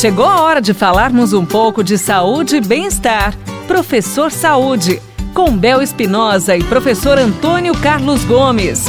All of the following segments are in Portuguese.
Chegou a hora de falarmos um pouco de saúde e bem-estar. Professor Saúde, com Bel Espinosa e professor Antônio Carlos Gomes.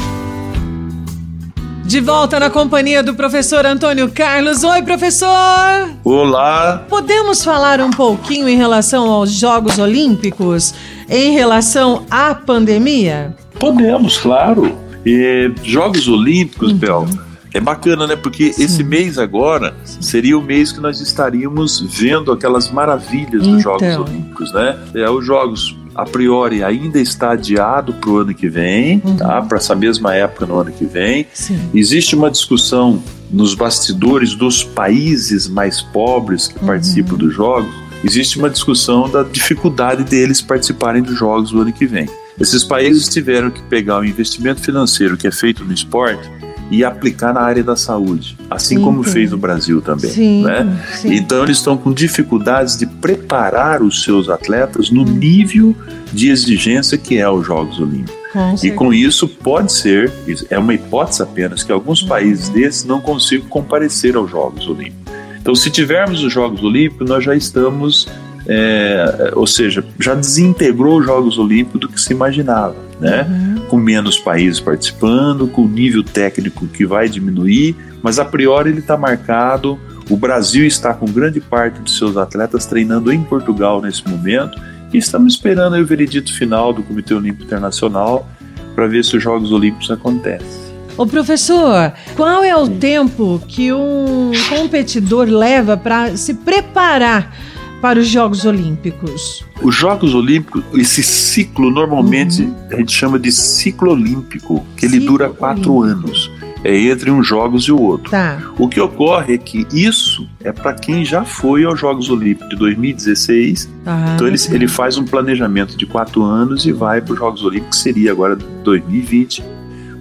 De volta na companhia do professor Antônio Carlos. Oi, professor! Olá! Podemos falar um pouquinho em relação aos Jogos Olímpicos, em relação à pandemia? Podemos, claro. E Jogos Olímpicos, uhum. Bel, é bacana, né? Porque Sim. esse mês agora seria o mês que nós estaríamos vendo aquelas maravilhas dos Jogos então. Olímpicos, né? É, os Jogos a priori ainda está adiado para o ano que vem, uhum. tá? Para essa mesma época no ano que vem. Sim. Existe uma discussão nos bastidores dos países mais pobres que uhum. participam dos jogos. Existe uma discussão da dificuldade deles participarem dos jogos do ano que vem. Esses países tiveram que pegar o investimento financeiro que é feito no esporte e aplicar na área da saúde, assim sim, como sim. fez no Brasil também. Sim, né? Então eles estão com dificuldades de preparar os seus atletas no nível de exigência que é os Jogos Olímpicos. Com e com isso pode ser, é uma hipótese apenas, que alguns países uhum. desses não consigam comparecer aos Jogos Olímpicos. Então, se tivermos os Jogos Olímpicos, nós já estamos é, ou seja, já desintegrou os Jogos Olímpicos do que se imaginava, né? Uhum. Com menos países participando, com nível técnico que vai diminuir, mas a priori ele está marcado. O Brasil está com grande parte de seus atletas treinando em Portugal nesse momento e estamos esperando o veredito final do Comitê Olímpico Internacional para ver se os Jogos Olímpicos acontecem. Ô professor, qual é o tempo que um competidor leva para se preparar para os Jogos Olímpicos? Os Jogos Olímpicos, esse ciclo normalmente uhum. a gente chama de ciclo olímpico, que ciclo ele dura quatro olímpico. anos. É entre um Jogos e o outro. Tá. O que ocorre é que isso é para quem já foi aos Jogos Olímpicos de 2016. Ah, então ele, ele faz um planejamento de quatro anos e vai para os Jogos Olímpicos, que seria agora 2020,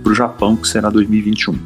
para o Japão, que será 2021.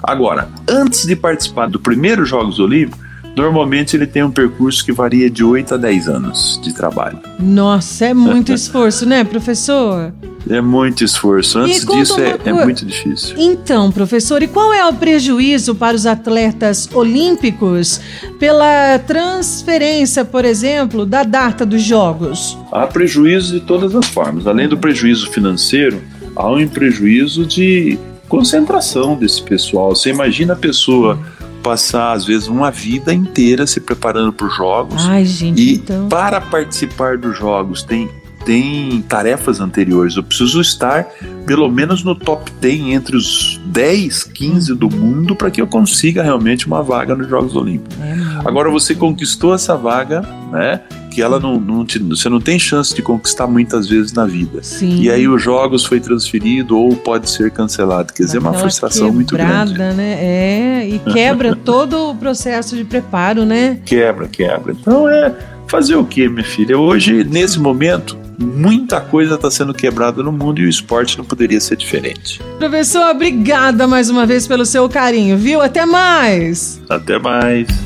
Agora, antes de participar do primeiro Jogos Olímpicos, Normalmente ele tem um percurso que varia de 8 a 10 anos de trabalho. Nossa, é muito esforço, né, professor? É muito esforço. Antes disso é, é, muito difícil. Então, professor, e qual é o prejuízo para os atletas olímpicos pela transferência, por exemplo, da data dos Jogos? Há prejuízo de todas as formas. Além do prejuízo financeiro, há um prejuízo de concentração desse pessoal. Você imagina a pessoa passar, às vezes, uma vida inteira se preparando para os jogos. Ai, gente, e então... para participar dos jogos tem tem tarefas anteriores. Eu preciso estar pelo menos no top 10 entre os 10, 15 do mundo para que eu consiga realmente uma vaga nos Jogos Olímpicos. É Agora você conquistou essa vaga, né? que ela não, não te, você não tem chance de conquistar muitas vezes na vida. Sim. E aí os jogos foi transferido ou pode ser cancelado. Quer dizer, é uma frustração muito grande. Né? É, e quebra todo o processo de preparo, né? Quebra, quebra. Então é fazer o que, minha filha? Hoje, nesse momento, muita coisa está sendo quebrada no mundo e o esporte não poderia ser diferente. Professor, obrigada mais uma vez pelo seu carinho, viu? Até mais! Até mais!